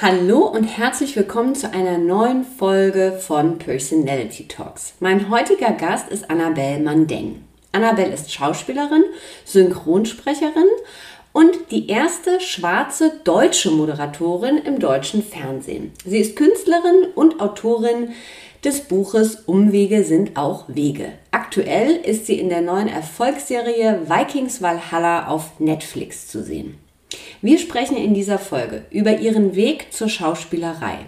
Hallo und herzlich willkommen zu einer neuen Folge von Personality Talks. Mein heutiger Gast ist Annabelle Mandeng. Annabelle ist Schauspielerin, Synchronsprecherin und die erste schwarze deutsche Moderatorin im deutschen Fernsehen. Sie ist Künstlerin und Autorin des Buches Umwege sind auch Wege. Aktuell ist sie in der neuen Erfolgsserie Vikings Valhalla auf Netflix zu sehen. Wir sprechen in dieser Folge über ihren Weg zur Schauspielerei,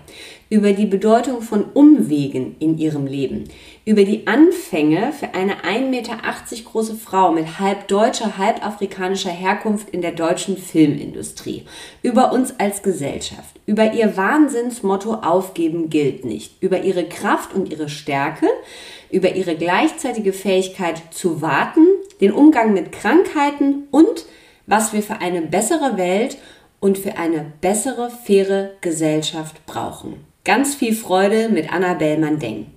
über die Bedeutung von Umwegen in ihrem Leben, über die Anfänge für eine 1,80 Meter große Frau mit halb deutscher, halb afrikanischer Herkunft in der deutschen Filmindustrie, über uns als Gesellschaft, über ihr Wahnsinnsmotto Aufgeben gilt nicht, über ihre Kraft und ihre Stärke, über ihre gleichzeitige Fähigkeit zu warten, den Umgang mit Krankheiten und was wir für eine bessere Welt und für eine bessere, faire Gesellschaft brauchen. Ganz viel Freude mit Annabelle Mandeng.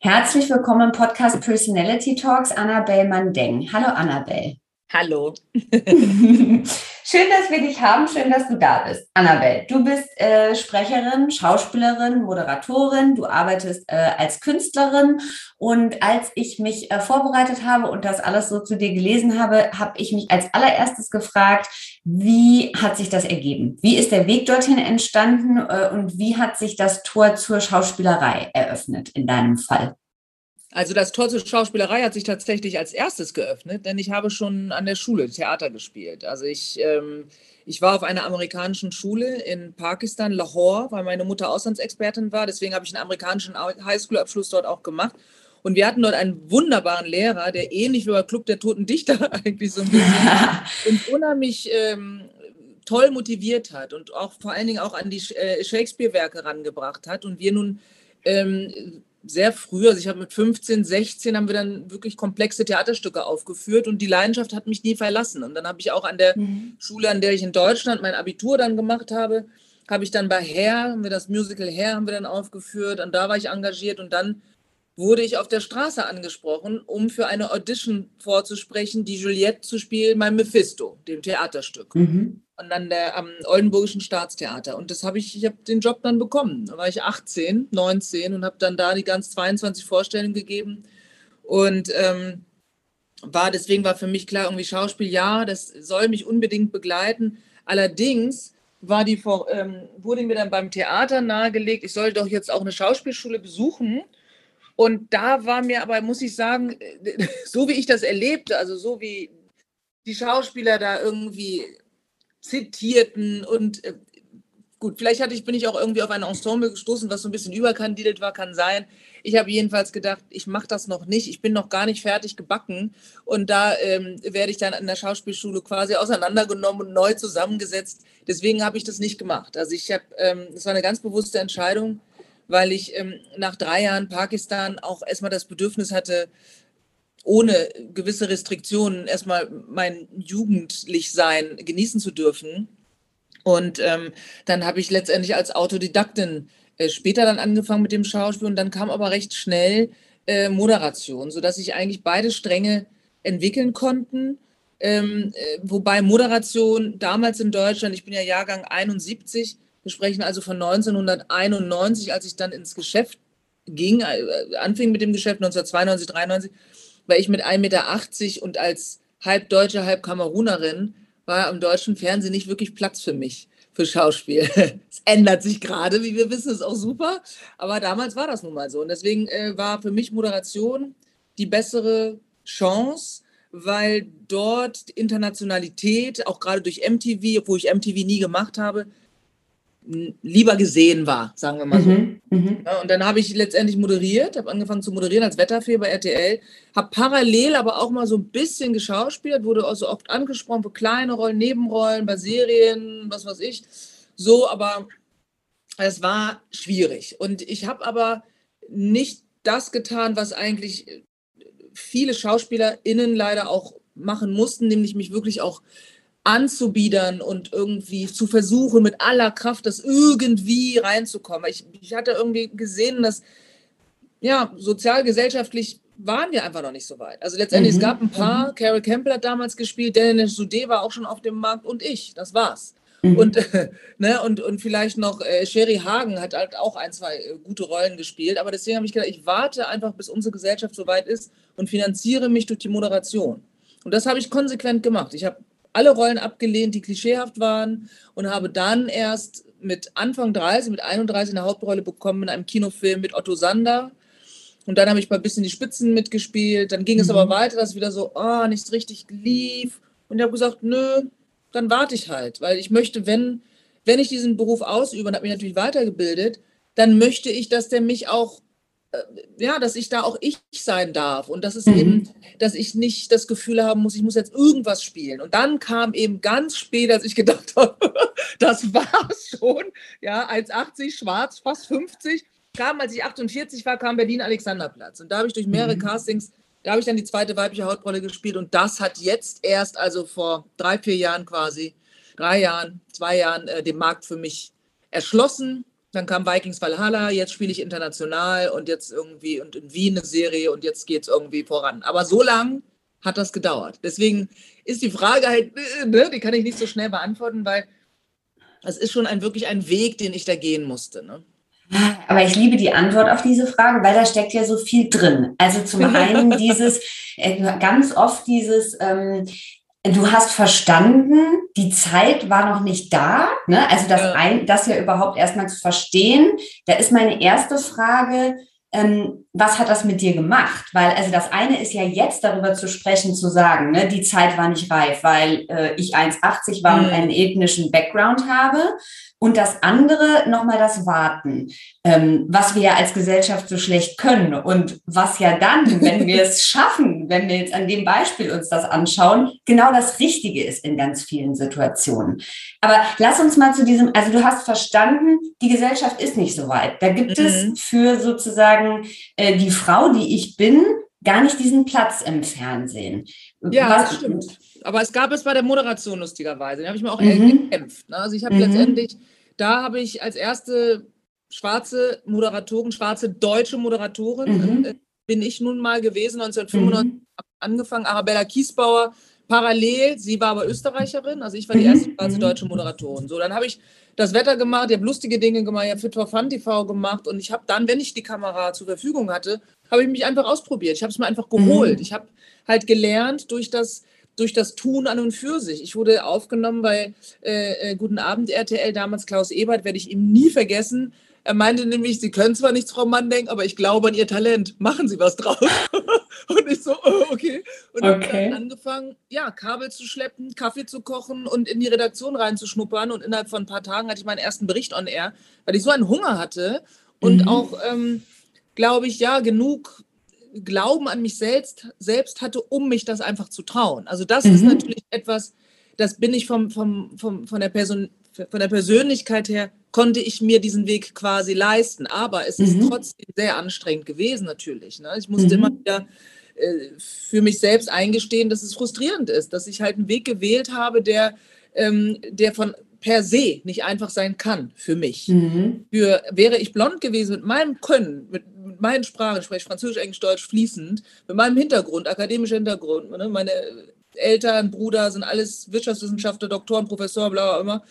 Herzlich willkommen im Podcast Personality Talks, Annabelle Mandeng. Hallo Annabelle. Hallo. schön, dass wir dich haben. Schön, dass du da bist. Annabelle, du bist äh, Sprecherin, Schauspielerin, Moderatorin. Du arbeitest äh, als Künstlerin. Und als ich mich äh, vorbereitet habe und das alles so zu dir gelesen habe, habe ich mich als allererstes gefragt, wie hat sich das ergeben? Wie ist der Weg dorthin entstanden äh, und wie hat sich das Tor zur Schauspielerei eröffnet in deinem Fall? Also das Tor zur Schauspielerei hat sich tatsächlich als erstes geöffnet, denn ich habe schon an der Schule Theater gespielt. Also ich, ähm, ich war auf einer amerikanischen Schule in Pakistan, Lahore, weil meine Mutter Auslandsexpertin war. Deswegen habe ich einen amerikanischen Highschool-Abschluss dort auch gemacht. Und wir hatten dort einen wunderbaren Lehrer, der ähnlich wie bei Club der Toten Dichter eigentlich so ein bisschen uns unheimlich ähm, toll motiviert hat und auch vor allen Dingen auch an die äh, Shakespeare-Werke rangebracht hat. Und wir nun ähm, sehr früh, also ich habe mit 15, 16 haben wir dann wirklich komplexe Theaterstücke aufgeführt und die Leidenschaft hat mich nie verlassen. Und dann habe ich auch an der mhm. Schule, an der ich in Deutschland mein Abitur dann gemacht habe, habe ich dann bei Hair, haben wir das Musical Hair haben wir dann aufgeführt und da war ich engagiert und dann wurde ich auf der Straße angesprochen, um für eine Audition vorzusprechen, die Juliette zu spielen bei Mephisto, dem Theaterstück. Mhm. Und dann der am Oldenburgischen Staatstheater. Und das habe ich, ich habe den Job dann bekommen. Da war ich 18, 19 und habe dann da die ganz 22 Vorstellungen gegeben. Und ähm, war, deswegen war für mich klar, irgendwie Schauspiel, ja, das soll mich unbedingt begleiten. Allerdings war die, ähm, wurde mir dann beim Theater nahegelegt, ich soll doch jetzt auch eine Schauspielschule besuchen und da war mir aber, muss ich sagen, so wie ich das erlebte, also so wie die Schauspieler da irgendwie zitierten und äh, gut, vielleicht hatte ich, bin ich auch irgendwie auf ein Ensemble gestoßen, was so ein bisschen überkandidelt war, kann sein. Ich habe jedenfalls gedacht, ich mache das noch nicht, ich bin noch gar nicht fertig gebacken und da ähm, werde ich dann an der Schauspielschule quasi auseinandergenommen und neu zusammengesetzt. Deswegen habe ich das nicht gemacht. Also ich habe, ähm, war eine ganz bewusste Entscheidung, weil ich ähm, nach drei Jahren Pakistan auch erstmal das Bedürfnis hatte, ohne gewisse Restriktionen erstmal mein Jugendlichsein genießen zu dürfen. Und ähm, dann habe ich letztendlich als Autodidaktin äh, später dann angefangen mit dem Schauspiel und dann kam aber recht schnell äh, Moderation, sodass ich eigentlich beide Stränge entwickeln konnten. Ähm, äh, wobei Moderation damals in Deutschland, ich bin ja Jahrgang 71, wir sprechen also von 1991, als ich dann ins Geschäft ging, äh, anfing mit dem Geschäft 1992, 93, war ich mit 1,80 Meter und als halb Deutsche, halb Kamerunerin war im deutschen Fernsehen nicht wirklich Platz für mich. für Schauspiel. Es ändert sich gerade, wie wir wissen, ist auch super. Aber damals war das nun mal so. Und deswegen äh, war für mich Moderation die bessere Chance, weil dort Internationalität, auch gerade durch MTV, obwohl ich MTV nie gemacht habe, lieber gesehen war, sagen wir mal so. Mhm, mh. ja, und dann habe ich letztendlich moderiert, habe angefangen zu moderieren als Wetterfee bei RTL, habe parallel aber auch mal so ein bisschen geschauspielt, wurde auch so oft angesprochen für kleine Rollen, Nebenrollen, bei Serien, was weiß ich. So, aber es war schwierig. Und ich habe aber nicht das getan, was eigentlich viele SchauspielerInnen leider auch machen mussten, nämlich mich wirklich auch anzubiedern und irgendwie zu versuchen, mit aller Kraft das irgendwie reinzukommen. Ich, ich hatte irgendwie gesehen, dass ja, sozialgesellschaftlich waren wir einfach noch nicht so weit. Also letztendlich, mhm. es gab ein paar, mhm. Carol Campbell hat damals gespielt, Dennis Sude war auch schon auf dem Markt und ich, das war's. Mhm. Und, ne, und, und vielleicht noch äh, Sherry Hagen hat halt auch ein, zwei äh, gute Rollen gespielt. Aber deswegen habe ich gedacht, ich warte einfach, bis unsere Gesellschaft so weit ist und finanziere mich durch die Moderation. Und das habe ich konsequent gemacht. Ich habe alle Rollen abgelehnt, die klischeehaft waren und habe dann erst mit Anfang 30, mit 31 eine Hauptrolle bekommen in einem Kinofilm mit Otto Sander. Und dann habe ich mal ein bisschen die Spitzen mitgespielt. Dann ging mhm. es aber weiter, dass wieder so, oh, nichts richtig lief. Und ich habe gesagt, nö, dann warte ich halt, weil ich möchte, wenn, wenn ich diesen Beruf ausübe und habe mich natürlich weitergebildet, dann möchte ich, dass der mich auch ja, dass ich da auch ich sein darf und dass es mhm. eben, dass ich nicht das Gefühl haben muss, ich muss jetzt irgendwas spielen. Und dann kam eben ganz spät, als ich gedacht habe, das war's schon, ja, 1,80, schwarz, fast 50, kam, als ich 48 war, kam Berlin Alexanderplatz. Und da habe ich durch mehrere mhm. Castings, da habe ich dann die zweite weibliche Hauptrolle gespielt und das hat jetzt erst, also vor drei, vier Jahren quasi, drei Jahren, zwei Jahren, äh, den Markt für mich erschlossen dann kam Vikings Valhalla, jetzt spiele ich international und jetzt irgendwie und in Wien eine Serie und jetzt geht es irgendwie voran. Aber so lang hat das gedauert. Deswegen ist die Frage halt, äh, ne, die kann ich nicht so schnell beantworten, weil es ist schon ein, wirklich ein Weg, den ich da gehen musste. Ne? Aber ich liebe die Antwort auf diese Frage, weil da steckt ja so viel drin. Also zum einen dieses, äh, ganz oft dieses, ähm, du hast verstanden, die Zeit war noch nicht da. Ne? Also das, ein, das ja überhaupt erstmal zu verstehen, da ist meine erste Frage, ähm, was hat das mit dir gemacht? Weil also das eine ist ja jetzt darüber zu sprechen, zu sagen, ne, die Zeit war nicht reif, weil äh, ich 1,80 war mhm. und einen ethnischen Background habe. Und das andere nochmal das Warten, ähm, was wir ja als Gesellschaft so schlecht können und was ja dann, wenn wir es schaffen, wenn wir jetzt an dem Beispiel uns das anschauen, genau das Richtige ist in ganz vielen Situationen. Aber lass uns mal zu diesem, also du hast verstanden, die Gesellschaft ist nicht so weit. Da gibt mhm. es für sozusagen äh, die Frau, die ich bin, gar nicht diesen Platz im Fernsehen. Ja, was, das stimmt aber es gab es bei der Moderation lustigerweise. Da habe ich mir auch mhm. gekämpft. Ne? Also ich habe mhm. letztendlich, da habe ich als erste schwarze Moderatorin, schwarze deutsche Moderatorin, mhm. äh, bin ich nun mal gewesen, 1995 mhm. angefangen, Arabella Kiesbauer, parallel, sie war aber Österreicherin, also ich war die mhm. erste schwarze mhm. deutsche Moderatorin. So, dann habe ich das Wetter gemacht, ich habe lustige Dinge gemacht, ich habe Fit for Fun TV gemacht und ich habe dann, wenn ich die Kamera zur Verfügung hatte, habe ich mich einfach ausprobiert. Ich habe es mir einfach geholt. Ich habe halt gelernt durch das durch das Tun an und für sich. Ich wurde aufgenommen bei äh, äh, Guten Abend RTL, damals Klaus Ebert, werde ich ihm nie vergessen. Er meinte nämlich, Sie können zwar nichts, Frau Mandenk, aber ich glaube an Ihr Talent. Machen Sie was draus. und ich so, oh, okay. Und okay. dann angefangen, ja, Kabel zu schleppen, Kaffee zu kochen und in die Redaktion reinzuschnuppern. Und innerhalb von ein paar Tagen hatte ich meinen ersten Bericht on Air, weil ich so einen Hunger hatte und mhm. auch, ähm, glaube ich, ja, genug Glauben an mich selbst, selbst hatte, um mich das einfach zu trauen. Also das mhm. ist natürlich etwas, das bin ich vom, vom, vom, von, der Person, von der Persönlichkeit her, konnte ich mir diesen Weg quasi leisten. Aber es ist mhm. trotzdem sehr anstrengend gewesen natürlich. Ne? Ich musste mhm. immer wieder äh, für mich selbst eingestehen, dass es frustrierend ist, dass ich halt einen Weg gewählt habe, der, ähm, der von per se nicht einfach sein kann für mich. Mhm. Für, wäre ich blond gewesen mit meinem Können, mit, mit meinen Sprachen, ich spreche Französisch, Englisch, Deutsch fließend, mit meinem Hintergrund, akademischer Hintergrund, ne, meine Eltern, Bruder sind alles Wirtschaftswissenschaftler, Doktoren, Professoren, bla bla immer,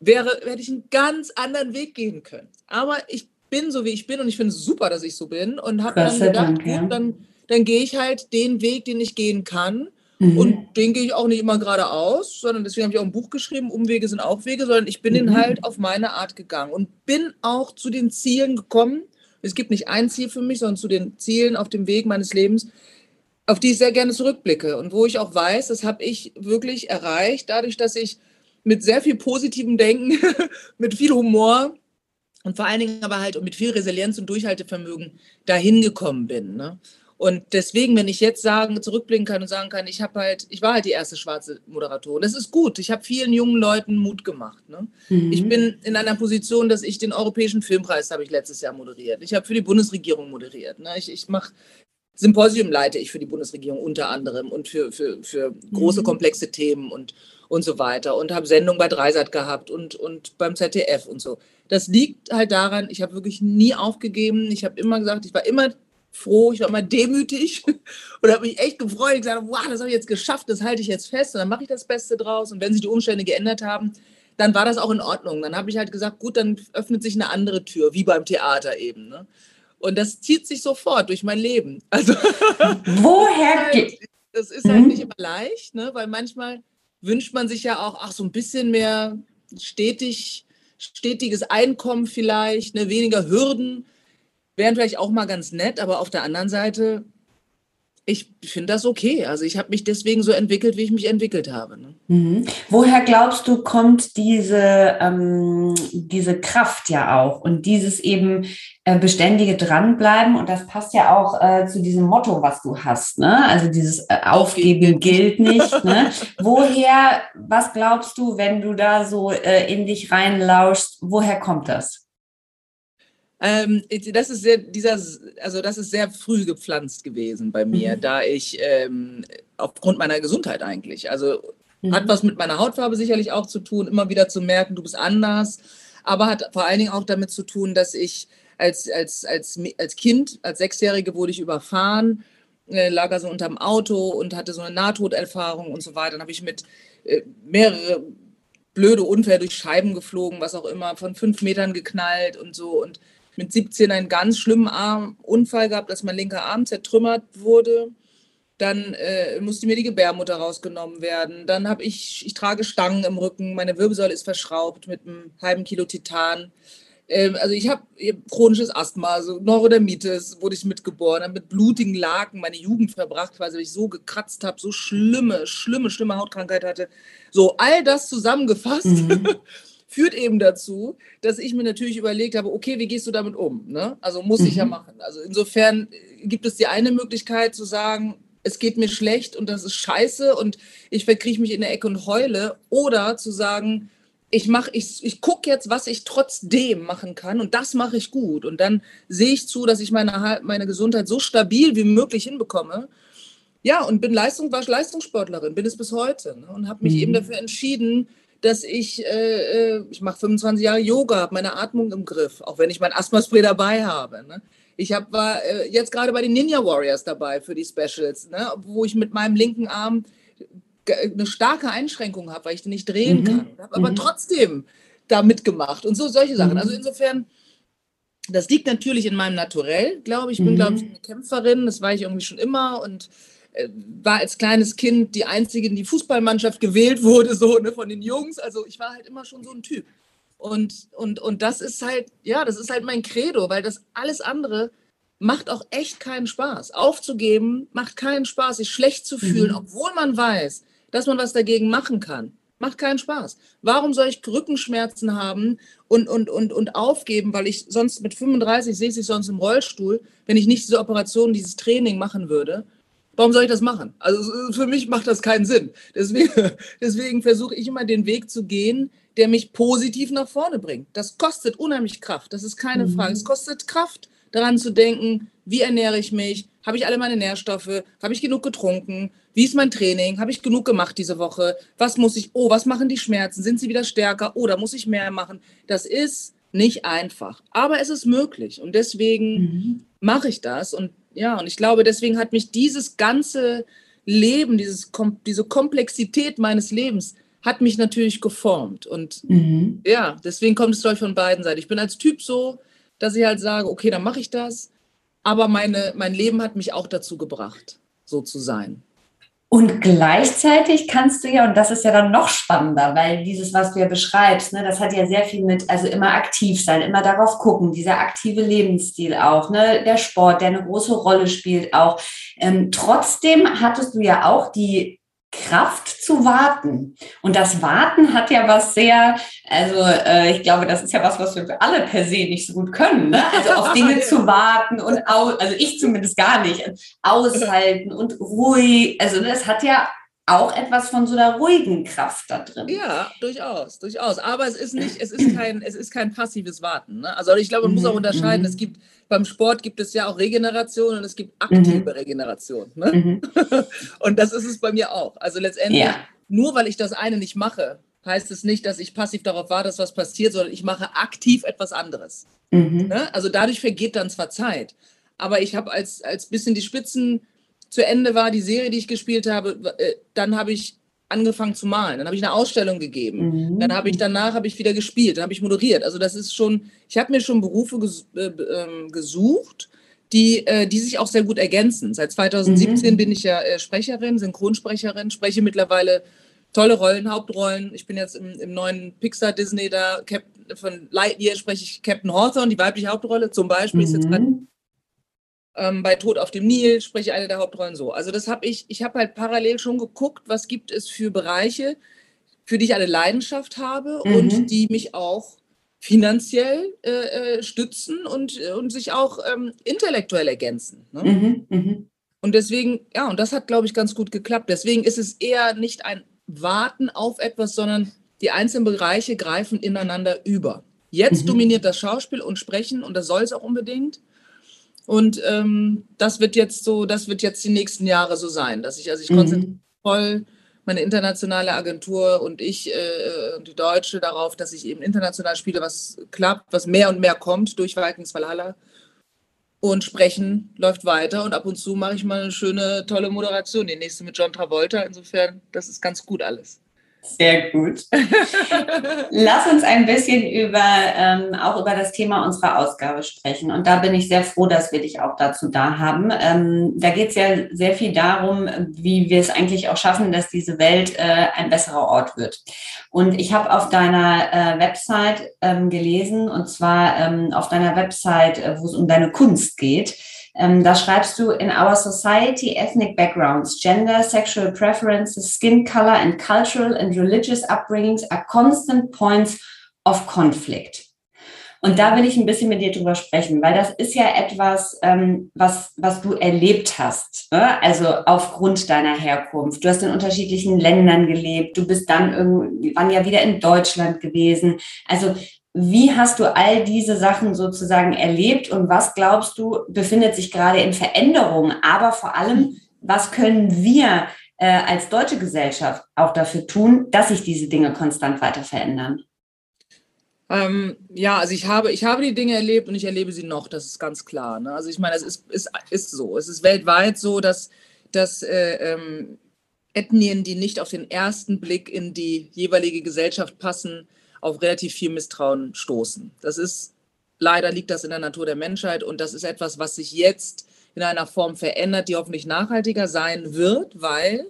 wäre, hätte ich einen ganz anderen Weg gehen können. Aber ich bin so, wie ich bin und ich finde es super, dass ich so bin und habe dann gedacht, Dank, ja. gut, dann, dann gehe ich halt den Weg, den ich gehen kann Mhm. Und den gehe ich auch nicht immer geradeaus, sondern deswegen habe ich auch ein Buch geschrieben, Umwege sind auch Wege, sondern ich bin mhm. den halt auf meine Art gegangen und bin auch zu den Zielen gekommen. Es gibt nicht ein Ziel für mich, sondern zu den Zielen auf dem Weg meines Lebens, auf die ich sehr gerne zurückblicke und wo ich auch weiß, das habe ich wirklich erreicht, dadurch, dass ich mit sehr viel positivem Denken, mit viel Humor und vor allen Dingen aber halt mit viel Resilienz und Durchhaltevermögen dahin gekommen bin. Ne? Und deswegen, wenn ich jetzt sagen, zurückblicken kann und sagen kann, ich habe halt, ich war halt die erste schwarze Moderatorin. Das ist gut. Ich habe vielen jungen Leuten Mut gemacht. Ne? Mhm. Ich bin in einer Position, dass ich den Europäischen Filmpreis habe ich letztes Jahr moderiert. Ich habe für die Bundesregierung moderiert. Ne? Ich, ich mache Symposium leite ich für die Bundesregierung unter anderem und für, für, für große, mhm. komplexe Themen und, und so weiter und habe Sendungen bei Dreisat gehabt und, und beim ZDF und so. Das liegt halt daran, ich habe wirklich nie aufgegeben. Ich habe immer gesagt, ich war immer froh, ich war immer demütig und habe mich echt gefreut. Ich gesagt, wow, das habe ich jetzt geschafft, das halte ich jetzt fest und dann mache ich das Beste draus. Und wenn sich die Umstände geändert haben, dann war das auch in Ordnung. Dann habe ich halt gesagt, gut, dann öffnet sich eine andere Tür, wie beim Theater eben. Ne? Und das zieht sich sofort durch mein Leben. Also, Woher geht das ist halt mhm. nicht immer leicht, ne? weil manchmal wünscht man sich ja auch, ach, so ein bisschen mehr stetig, stetiges Einkommen vielleicht, ne? weniger Hürden wären vielleicht auch mal ganz nett, aber auf der anderen Seite, ich finde das okay. Also ich habe mich deswegen so entwickelt, wie ich mich entwickelt habe. Ne? Mhm. Woher glaubst du, kommt diese, ähm, diese Kraft ja auch und dieses eben äh, beständige Dranbleiben? Und das passt ja auch äh, zu diesem Motto, was du hast. Ne? Also dieses äh, Aufgeben gilt nicht. ne? Woher, was glaubst du, wenn du da so äh, in dich reinlauschst, woher kommt das? Ähm, das ist sehr, dieser, also das ist sehr früh gepflanzt gewesen bei mir, mhm. da ich ähm, aufgrund meiner Gesundheit eigentlich, also mhm. hat was mit meiner Hautfarbe sicherlich auch zu tun, immer wieder zu merken, du bist anders, aber hat vor allen Dingen auch damit zu tun, dass ich als, als, als, als Kind, als Sechsjährige wurde ich überfahren, äh, lag also unterm Auto und hatte so eine Nahtoderfahrung und so weiter. Dann habe ich mit äh, mehrere blöde Unfälle durch Scheiben geflogen, was auch immer, von fünf Metern geknallt und so und mit 17 einen ganz schlimmen Arm, Unfall gehabt, dass mein linker Arm zertrümmert wurde. Dann äh, musste mir die Gebärmutter rausgenommen werden. Dann habe ich, ich trage Stangen im Rücken, meine Wirbelsäule ist verschraubt mit einem halben Kilo Titan. Ähm, also ich habe chronisches Asthma, also Neurodermitis, wurde ich mitgeboren, habe mit blutigen Laken meine Jugend verbracht, weil ich so gekratzt habe, so schlimme, schlimme, schlimme Hautkrankheit hatte. So, all das zusammengefasst. Mhm. führt eben dazu, dass ich mir natürlich überlegt habe, okay, wie gehst du damit um? Ne? Also muss mhm. ich ja mhm. machen. Also insofern gibt es die eine Möglichkeit zu sagen, es geht mir schlecht und das ist scheiße und ich verkriege mich in der Ecke und heule. Oder zu sagen, ich mache, ich, ich gucke jetzt, was ich trotzdem machen kann und das mache ich gut. Und dann sehe ich zu, dass ich meine, meine Gesundheit so stabil wie möglich hinbekomme. Ja, und bin Leistung, war Leistungssportlerin, bin es bis heute ne? und habe mich mhm. eben dafür entschieden, dass ich, äh, äh ich mache 25 Jahre Yoga, habe meine Atmung im Griff, auch wenn ich mein Asthma-Spray dabei habe. Ne? Ich hab, war äh, jetzt gerade bei den Ninja Warriors dabei für die Specials, ne? wo ich mit meinem linken Arm eine starke Einschränkung habe, weil ich den nicht drehen mhm. kann. Habe aber mhm. trotzdem da mitgemacht und so solche Sachen. Also mhm. insofern, das liegt natürlich in meinem Naturell, glaube ich. Ich bin, glaube ich, mhm. eine Kämpferin, das war ich irgendwie schon immer und äh, war als kleines Kind die einzige, in die Fußballmannschaft gewählt wurde, so ne, von den Jungs. Also ich war halt immer schon so ein Typ. Und, und, und das ist halt, ja, das ist halt mein Credo, weil das alles andere macht auch echt keinen Spaß. Aufzugeben macht keinen Spaß, sich schlecht zu fühlen, mhm. obwohl man weiß, dass man was dagegen machen kann. Macht keinen Spaß. Warum soll ich Rückenschmerzen haben und, und, und, und aufgeben, weil ich sonst mit 35 sehe ich sonst im Rollstuhl, wenn ich nicht diese Operation, dieses Training machen würde Warum soll ich das machen? Also für mich macht das keinen Sinn. Deswegen, deswegen versuche ich immer den Weg zu gehen, der mich positiv nach vorne bringt. Das kostet unheimlich Kraft, das ist keine mhm. Frage. Es kostet Kraft, daran zu denken, wie ernähre ich mich, habe ich alle meine Nährstoffe, habe ich genug getrunken, wie ist mein Training, habe ich genug gemacht diese Woche, was muss ich, oh, was machen die Schmerzen, sind sie wieder stärker oder muss ich mehr machen? Das ist nicht einfach, aber es ist möglich und deswegen mhm. mache ich das und ja, und ich glaube, deswegen hat mich dieses ganze Leben, dieses, diese Komplexität meines Lebens, hat mich natürlich geformt. Und mhm. ja, deswegen kommt es, glaube ich, von beiden Seiten. Ich bin als Typ so, dass ich halt sage, okay, dann mache ich das. Aber meine, mein Leben hat mich auch dazu gebracht, so zu sein. Und gleichzeitig kannst du ja, und das ist ja dann noch spannender, weil dieses, was du ja beschreibst, ne, das hat ja sehr viel mit, also immer aktiv sein, immer darauf gucken, dieser aktive Lebensstil auch, ne, der Sport, der eine große Rolle spielt auch. Ähm, trotzdem hattest du ja auch die Kraft zu warten. Und das Warten hat ja was sehr, also äh, ich glaube, das ist ja was, was wir alle per se nicht so gut können. Ne? Also auf Dinge zu warten und aus, also ich zumindest gar nicht, aushalten und ruhig. Also das hat ja auch etwas von so einer ruhigen Kraft da drin. Ja, durchaus, durchaus. Aber es ist nicht, es ist kein, es ist kein passives Warten. Ne? Also ich glaube, man muss auch mhm, unterscheiden. Mhm. Es gibt beim Sport gibt es ja auch Regeneration und es gibt aktive mhm. Regeneration. Ne? Mhm. und das ist es bei mir auch. Also letztendlich, ja. nur weil ich das eine nicht mache, heißt es nicht, dass ich passiv darauf warte, dass was passiert, sondern ich mache aktiv etwas anderes. Ne? Also dadurch vergeht dann zwar Zeit, aber ich habe als, als bisschen die Spitzen zu Ende war, die Serie, die ich gespielt habe, äh, dann habe ich angefangen zu malen. Dann habe ich eine Ausstellung gegeben. Mhm. Dann habe ich danach habe ich wieder gespielt. Dann habe ich moderiert. Also das ist schon, ich habe mir schon Berufe ges, äh, äh, gesucht, die, äh, die sich auch sehr gut ergänzen. Seit 2017 mhm. bin ich ja äh, Sprecherin, Synchronsprecherin, spreche mittlerweile tolle Rollen, Hauptrollen. Ich bin jetzt im, im neuen Pixar Disney da, Cap, von Lightyear spreche ich Captain Hawthorne, die weibliche Hauptrolle zum Beispiel. Mhm. Ist jetzt mhm. Ähm, bei Tod auf dem Nil spreche ich eine der Hauptrollen so. Also das habe ich, ich habe halt parallel schon geguckt, was gibt es für Bereiche, für die ich eine Leidenschaft habe mhm. und die mich auch finanziell äh, äh, stützen und, und sich auch ähm, intellektuell ergänzen. Ne? Mhm, mh. Und deswegen, ja, und das hat, glaube ich, ganz gut geklappt. Deswegen ist es eher nicht ein Warten auf etwas, sondern die einzelnen Bereiche greifen ineinander über. Jetzt mhm. dominiert das Schauspiel und Sprechen und das soll es auch unbedingt. Und ähm, das wird jetzt so, das wird jetzt die nächsten Jahre so sein, dass ich, also ich mhm. konzentriere voll meine internationale Agentur und ich äh, die Deutsche darauf, dass ich eben international spiele, was klappt, was mehr und mehr kommt durch Vikings Valhalla. Und Sprechen läuft weiter und ab und zu mache ich mal eine schöne, tolle Moderation. Die nächste mit John Travolta. Insofern, das ist ganz gut alles. Sehr gut. Lass uns ein bisschen über ähm, auch über das Thema unserer Ausgabe sprechen. Und da bin ich sehr froh, dass wir dich auch dazu da haben. Ähm, da geht es ja sehr viel darum, wie wir es eigentlich auch schaffen, dass diese Welt äh, ein besserer Ort wird. Und ich habe auf deiner äh, Website ähm, gelesen, und zwar ähm, auf deiner Website, äh, wo es um deine Kunst geht, ähm, da schreibst du, in our society, ethnic backgrounds, gender, sexual preferences, skin color and cultural and religious upbringings are constant points of conflict. Und da will ich ein bisschen mit dir drüber sprechen, weil das ist ja etwas, ähm, was, was du erlebt hast. Ne? Also aufgrund deiner Herkunft. Du hast in unterschiedlichen Ländern gelebt. Du bist dann irgendwann ja wieder in Deutschland gewesen. Also wie hast du all diese Sachen sozusagen erlebt und was glaubst du befindet sich gerade in Veränderung? Aber vor allem, was können wir äh, als deutsche Gesellschaft auch dafür tun, dass sich diese Dinge konstant weiter verändern? Ähm, ja, also ich habe, ich habe die Dinge erlebt und ich erlebe sie noch, das ist ganz klar. Ne? Also ich meine, es ist, ist, ist so. Es ist weltweit so, dass, dass äh, ähm, Ethnien, die nicht auf den ersten Blick in die jeweilige Gesellschaft passen, auf relativ viel Misstrauen stoßen. Das ist, leider liegt das in der Natur der Menschheit und das ist etwas, was sich jetzt in einer Form verändert, die hoffentlich nachhaltiger sein wird, weil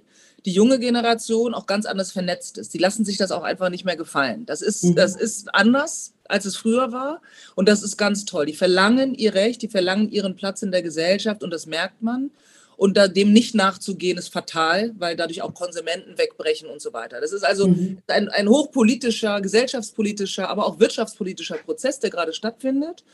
die junge Generation auch ganz anders vernetzt ist. Die lassen sich das auch einfach nicht mehr gefallen. Das ist, mhm. das ist anders, als es früher war. Und das ist ganz toll. Die verlangen ihr Recht, die verlangen ihren Platz in der Gesellschaft und das merkt man. Und dem nicht nachzugehen, ist fatal, weil dadurch auch Konsumenten wegbrechen und so weiter. Das ist also mhm. ein, ein hochpolitischer, gesellschaftspolitischer, aber auch wirtschaftspolitischer Prozess, der gerade stattfindet.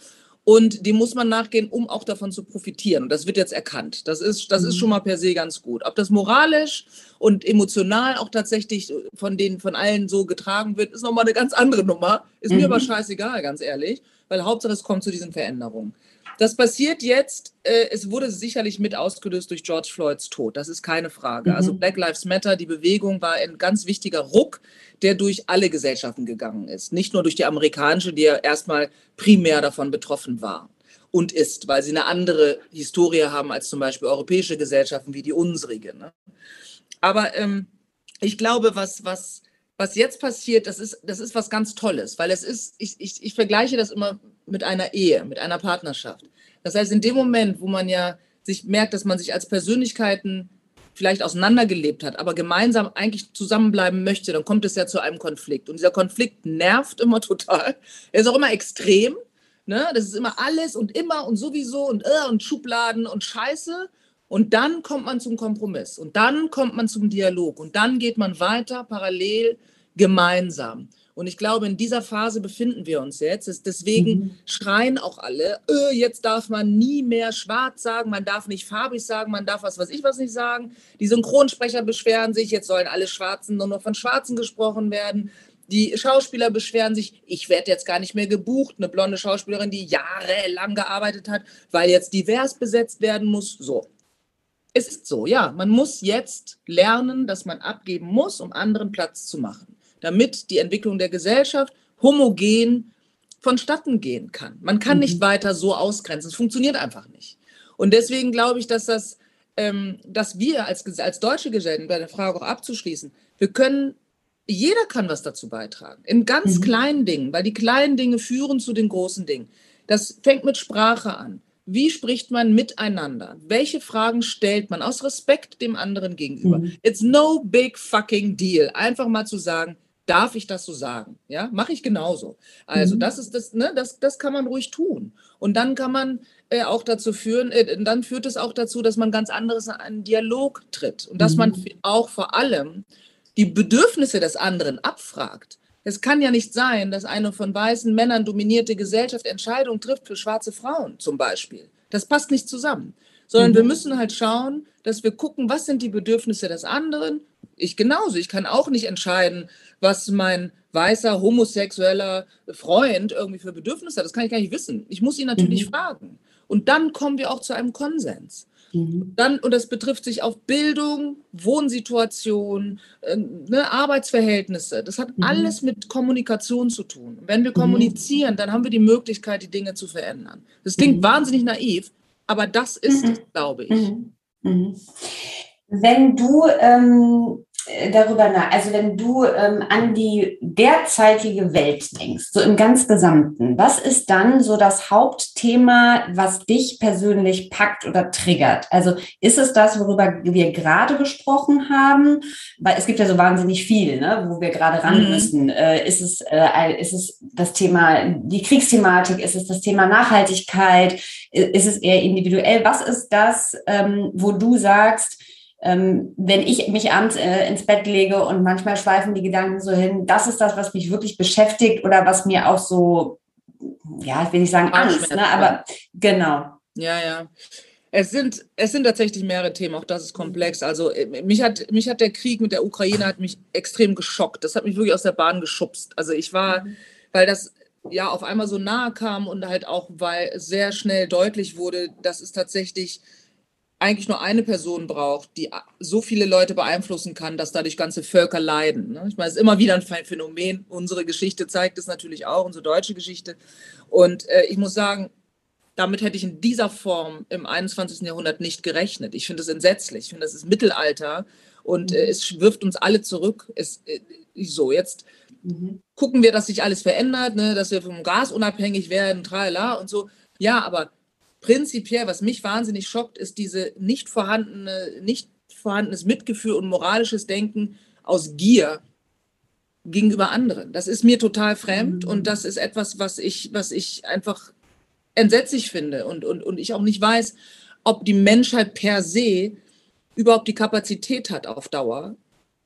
Und dem muss man nachgehen, um auch davon zu profitieren. Das wird jetzt erkannt. Das ist, das ist mhm. schon mal per se ganz gut. Ob das moralisch und emotional auch tatsächlich von denen, von allen so getragen wird, ist nochmal eine ganz andere Nummer. Ist mhm. mir aber scheißegal, ganz ehrlich, weil Hauptsache es kommt zu diesen Veränderungen. Das passiert jetzt, äh, es wurde sicherlich mit ausgelöst durch George Floyds Tod, das ist keine Frage. Also mhm. Also Black Lives Matter, die Bewegung war ein ganz wichtiger Ruck, der durch alle Gesellschaften gegangen ist. Nicht nur durch die amerikanische, die ja erstmal primär davon betroffen war und ist, weil sie eine andere Historie haben als zum Beispiel europäische Gesellschaften wie die unsrige. Ne? Aber ähm, ich glaube, was, was, was jetzt passiert, das ist, das ist was ganz Tolles, weil es ist, ich, ich, ich vergleiche das immer mit einer Ehe, mit einer Partnerschaft. Das heißt, in dem Moment, wo man ja sich merkt, dass man sich als Persönlichkeiten vielleicht auseinandergelebt hat, aber gemeinsam eigentlich zusammenbleiben möchte, dann kommt es ja zu einem Konflikt. Und dieser Konflikt nervt immer total. Er ist auch immer extrem. Ne? Das ist immer alles und immer und sowieso und, äh, und Schubladen und Scheiße. Und dann kommt man zum Kompromiss und dann kommt man zum Dialog und dann geht man weiter parallel gemeinsam. Und ich glaube, in dieser Phase befinden wir uns jetzt. Deswegen mhm. schreien auch alle, öh, jetzt darf man nie mehr schwarz sagen, man darf nicht farbig sagen, man darf was weiß ich was nicht sagen. Die Synchronsprecher beschweren sich, jetzt sollen alle Schwarzen nur noch von Schwarzen gesprochen werden. Die Schauspieler beschweren sich, ich werde jetzt gar nicht mehr gebucht. Eine blonde Schauspielerin, die jahrelang gearbeitet hat, weil jetzt divers besetzt werden muss. So, es ist so, ja, man muss jetzt lernen, dass man abgeben muss, um anderen Platz zu machen, damit die Entwicklung der Gesellschaft homogen vonstatten gehen kann. Man kann mhm. nicht weiter so ausgrenzen. Es funktioniert einfach nicht. Und deswegen glaube ich, dass das, ähm, dass wir als, als deutsche Gesellschaft, bei der Frage auch abzuschließen, wir können, jeder kann was dazu beitragen. In ganz mhm. kleinen Dingen, weil die kleinen Dinge führen zu den großen Dingen. Das fängt mit Sprache an. Wie spricht man miteinander? Welche Fragen stellt man aus Respekt dem anderen gegenüber? Mhm. It's no big fucking deal. Einfach mal zu sagen, darf ich das so sagen? Ja, mache ich genauso. Also mhm. das ist das, ne, das, das kann man ruhig tun. Und dann kann man äh, auch dazu führen, äh, dann führt es auch dazu, dass man ganz anderes in einen Dialog tritt und dass mhm. man auch vor allem die Bedürfnisse des anderen abfragt. Es kann ja nicht sein, dass eine von weißen Männern dominierte Gesellschaft Entscheidungen trifft für schwarze Frauen zum Beispiel. Das passt nicht zusammen. Sondern mhm. wir müssen halt schauen, dass wir gucken, was sind die Bedürfnisse des anderen. Ich genauso. Ich kann auch nicht entscheiden, was mein weißer homosexueller Freund irgendwie für Bedürfnisse hat. Das kann ich gar nicht wissen. Ich muss ihn natürlich mhm. fragen. Und dann kommen wir auch zu einem Konsens. Mhm. Dann, und das betrifft sich auf Bildung, Wohnsituation, äh, ne, Arbeitsverhältnisse. Das hat mhm. alles mit Kommunikation zu tun. Wenn wir mhm. kommunizieren, dann haben wir die Möglichkeit, die Dinge zu verändern. Das klingt mhm. wahnsinnig naiv, aber das ist es, glaube ich. Wenn du ähm, äh, darüber nach, also wenn du ähm, an die derzeitige Welt denkst, so im ganz Gesamten, was ist dann so das Hauptthema, was dich persönlich packt oder triggert? Also ist es das, worüber wir gerade gesprochen haben? Weil es gibt ja so wahnsinnig viel, ne, wo wir gerade ran mhm. müssen. Äh, ist, es, äh, ist es das Thema, die Kriegsthematik? Ist es das Thema Nachhaltigkeit? Ist es eher individuell? Was ist das, ähm, wo du sagst, ähm, wenn ich mich abends äh, ins Bett lege und manchmal schweifen die Gedanken so hin, das ist das, was mich wirklich beschäftigt oder was mir auch so, ja, ich will nicht sagen Angst, ne, aber genau. Ja, ja. Es sind, es sind tatsächlich mehrere Themen, auch das ist komplex. Also äh, mich hat, mich hat der Krieg mit der Ukraine hat mich extrem geschockt. Das hat mich wirklich aus der Bahn geschubst. Also ich war, mhm. weil das ja auf einmal so nahe kam und halt auch, weil sehr schnell deutlich wurde, dass es tatsächlich eigentlich nur eine Person braucht, die so viele Leute beeinflussen kann, dass dadurch ganze Völker leiden. Ne? Ich meine, es ist immer wieder ein Phänomen. Unsere Geschichte zeigt es natürlich auch, unsere deutsche Geschichte. Und äh, ich muss sagen, damit hätte ich in dieser Form im 21. Jahrhundert nicht gerechnet. Ich finde es entsetzlich. Ich finde, das ist Mittelalter und äh, es wirft uns alle zurück. Es, äh, so, jetzt mhm. gucken wir, dass sich alles verändert, ne? dass wir vom Gas unabhängig werden, tralala und so. Ja, aber prinzipiell, was mich wahnsinnig schockt, ist diese nicht vorhandene, nicht vorhandenes Mitgefühl und moralisches Denken aus Gier gegenüber anderen. Das ist mir total fremd mhm. und das ist etwas, was ich, was ich einfach entsetzlich finde und, und, und ich auch nicht weiß, ob die Menschheit per se überhaupt die Kapazität hat auf Dauer,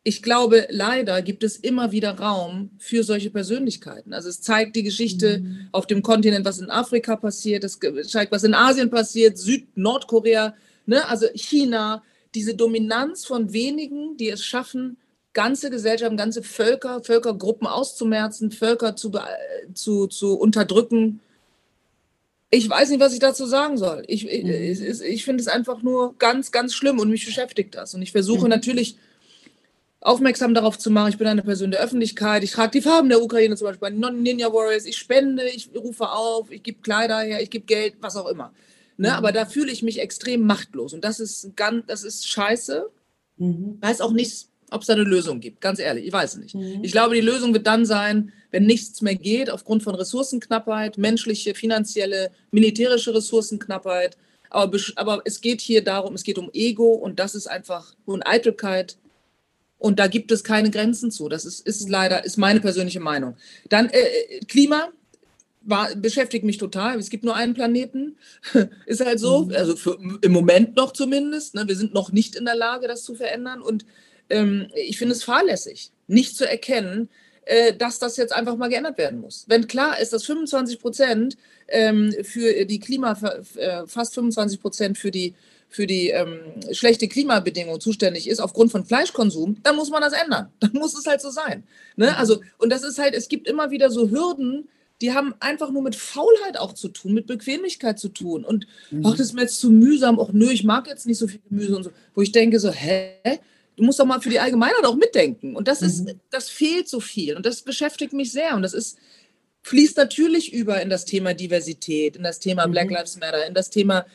ich glaube, leider gibt es immer wieder Raum für solche Persönlichkeiten. Also es zeigt die Geschichte mhm. auf dem Kontinent, was in Afrika passiert, es zeigt, was in Asien passiert, Süd-, Nordkorea, ne? also China, diese Dominanz von wenigen, die es schaffen, ganze Gesellschaften, ganze Völker, Völkergruppen auszumerzen, Völker zu, zu, zu unterdrücken. Ich weiß nicht, was ich dazu sagen soll. Ich, mhm. ich, ich finde es einfach nur ganz, ganz schlimm und mich beschäftigt das. Und ich versuche mhm. natürlich, aufmerksam darauf zu machen, ich bin eine Person der Öffentlichkeit, ich trage die Farben der Ukraine zum Beispiel bei Ninja Warriors, ich spende, ich rufe auf, ich gebe Kleider her, ich gebe Geld, was auch immer. Ne? Mhm. Aber da fühle ich mich extrem machtlos und das ist ganz, das ist scheiße. Mhm. Weiß auch nicht, ob es da eine Lösung gibt, ganz ehrlich, ich weiß nicht. Mhm. Ich glaube, die Lösung wird dann sein, wenn nichts mehr geht, aufgrund von Ressourcenknappheit, menschliche, finanzielle, militärische Ressourcenknappheit, Aber, aber es geht hier darum, es geht um Ego und das ist einfach und Eitelkeit. Und da gibt es keine Grenzen zu. Das ist, ist leider, ist meine persönliche Meinung. Dann äh, äh Klima, war, beschäftigt mich total. Es gibt nur einen Planeten. ist halt so, mhm. also für, im Moment noch zumindest. Ne? Wir sind noch nicht in der Lage, das zu verändern. Und ähm, ich finde es fahrlässig, nicht zu erkennen, äh, dass das jetzt einfach mal geändert werden muss. Wenn klar ist, dass 25 Prozent ähm, für die Klima, äh, fast 25 Prozent für die für die ähm, schlechte Klimabedingungen zuständig ist aufgrund von Fleischkonsum, dann muss man das ändern. Dann muss es halt so sein. Ne? Mhm. Also, und das ist halt, es gibt immer wieder so Hürden, die haben einfach nur mit Faulheit auch zu tun, mit Bequemlichkeit zu tun. Und mhm. ach, das ist mir jetzt zu mühsam, ach nö, ich mag jetzt nicht so viel Gemüse und so, wo ich denke so, hä? Du musst doch mal für die Allgemeinheit auch mitdenken. Und das mhm. ist, das fehlt so viel. Und das beschäftigt mich sehr. Und das ist, fließt natürlich über in das Thema Diversität, in das Thema mhm. Black Lives Matter, in das Thema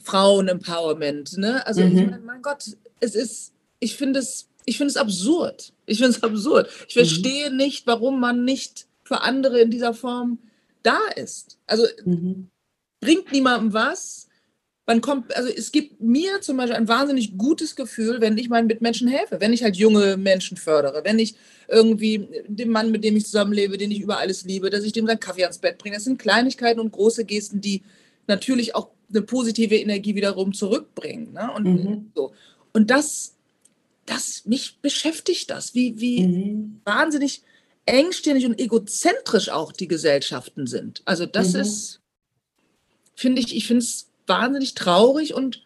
Frauen-Empowerment. Ne? Also, mhm. ich meine, mein Gott, es ist, ich finde es, ich finde es absurd. Ich finde es absurd. Ich mhm. verstehe nicht, warum man nicht für andere in dieser Form da ist. Also mhm. bringt niemandem was. Man kommt, also es gibt mir zum Beispiel ein wahnsinnig gutes Gefühl, wenn ich meinen Mitmenschen helfe, wenn ich halt junge Menschen fördere, wenn ich irgendwie dem Mann, mit dem ich zusammenlebe, den ich über alles liebe, dass ich dem seinen Kaffee ans Bett bringe. Das sind Kleinigkeiten und große Gesten, die natürlich auch eine positive Energie wiederum zurückbringen. Ne? Und, mhm. so. und das, das, mich beschäftigt das, wie, wie mhm. wahnsinnig engstirnig und egozentrisch auch die Gesellschaften sind. Also das mhm. ist, finde ich, ich finde es wahnsinnig traurig und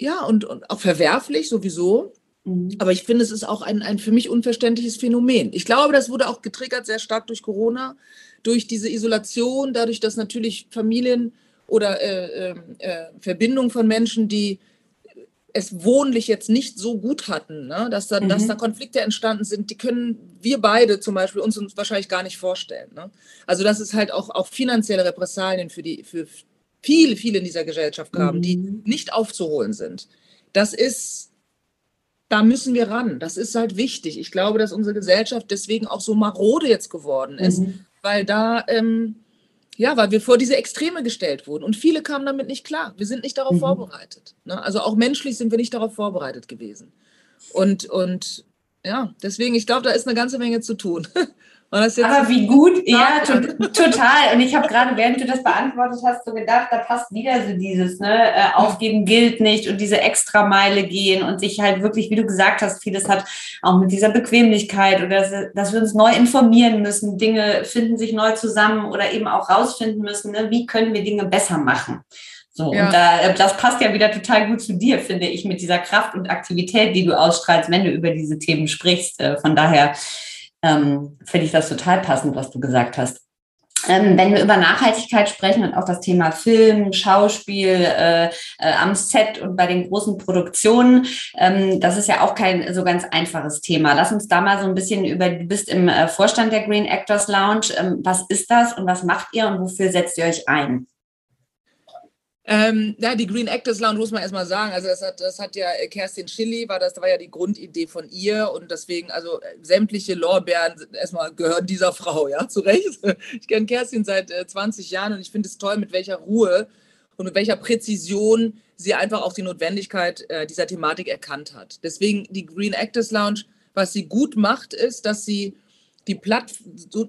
ja, und, und auch verwerflich sowieso. Mhm. Aber ich finde, es ist auch ein, ein für mich unverständliches Phänomen. Ich glaube, das wurde auch getriggert sehr stark durch Corona, durch diese Isolation, dadurch, dass natürlich Familien oder äh, ähm, äh, Verbindungen von Menschen, die es wohnlich jetzt nicht so gut hatten, ne? dass, da, mhm. dass da Konflikte entstanden sind, die können wir beide zum Beispiel uns, uns wahrscheinlich gar nicht vorstellen. Ne? Also dass es halt auch, auch finanzielle Repressalien für, die, für viele, viele in dieser Gesellschaft gab, mhm. die nicht aufzuholen sind. Das ist, da müssen wir ran. Das ist halt wichtig. Ich glaube, dass unsere Gesellschaft deswegen auch so marode jetzt geworden ist, mhm. weil da... Ähm, ja, weil wir vor diese Extreme gestellt wurden und viele kamen damit nicht klar. Wir sind nicht darauf mhm. vorbereitet. Ne? Also auch menschlich sind wir nicht darauf vorbereitet gewesen. Und, und ja, deswegen, ich glaube, da ist eine ganze Menge zu tun. Aber wie gut, ja, to total. Und ich habe gerade, während du das beantwortet hast, so gedacht, da passt wieder so dieses, ne, äh, aufgeben gilt nicht und diese Extrameile gehen und sich halt wirklich, wie du gesagt hast, vieles hat auch mit dieser Bequemlichkeit oder dass, dass wir uns neu informieren müssen, Dinge finden sich neu zusammen oder eben auch rausfinden müssen, ne, wie können wir Dinge besser machen. So, ja. und da, äh, das passt ja wieder total gut zu dir, finde ich, mit dieser Kraft und Aktivität, die du ausstrahlst, wenn du über diese Themen sprichst. Äh, von daher ähm, finde ich das total passend, was du gesagt hast. Ähm, wenn wir über Nachhaltigkeit sprechen und auch das Thema Film, Schauspiel äh, äh, am Set und bei den großen Produktionen, ähm, das ist ja auch kein so ganz einfaches Thema. Lass uns da mal so ein bisschen über, du bist im äh, Vorstand der Green Actors Lounge. Ähm, was ist das und was macht ihr und wofür setzt ihr euch ein? Ähm, ja, die Green Actors Lounge muss man erstmal sagen. Also das hat, das hat ja äh, Kerstin Schilly, war das war ja die Grundidee von ihr und deswegen, also äh, sämtliche Lorbeeren erstmal gehören dieser Frau, ja, zu Recht. Ich kenne Kerstin seit äh, 20 Jahren und ich finde es toll, mit welcher Ruhe und mit welcher Präzision sie einfach auch die Notwendigkeit äh, dieser Thematik erkannt hat. Deswegen die Green Actors Lounge, was sie gut macht, ist, dass sie die Platt,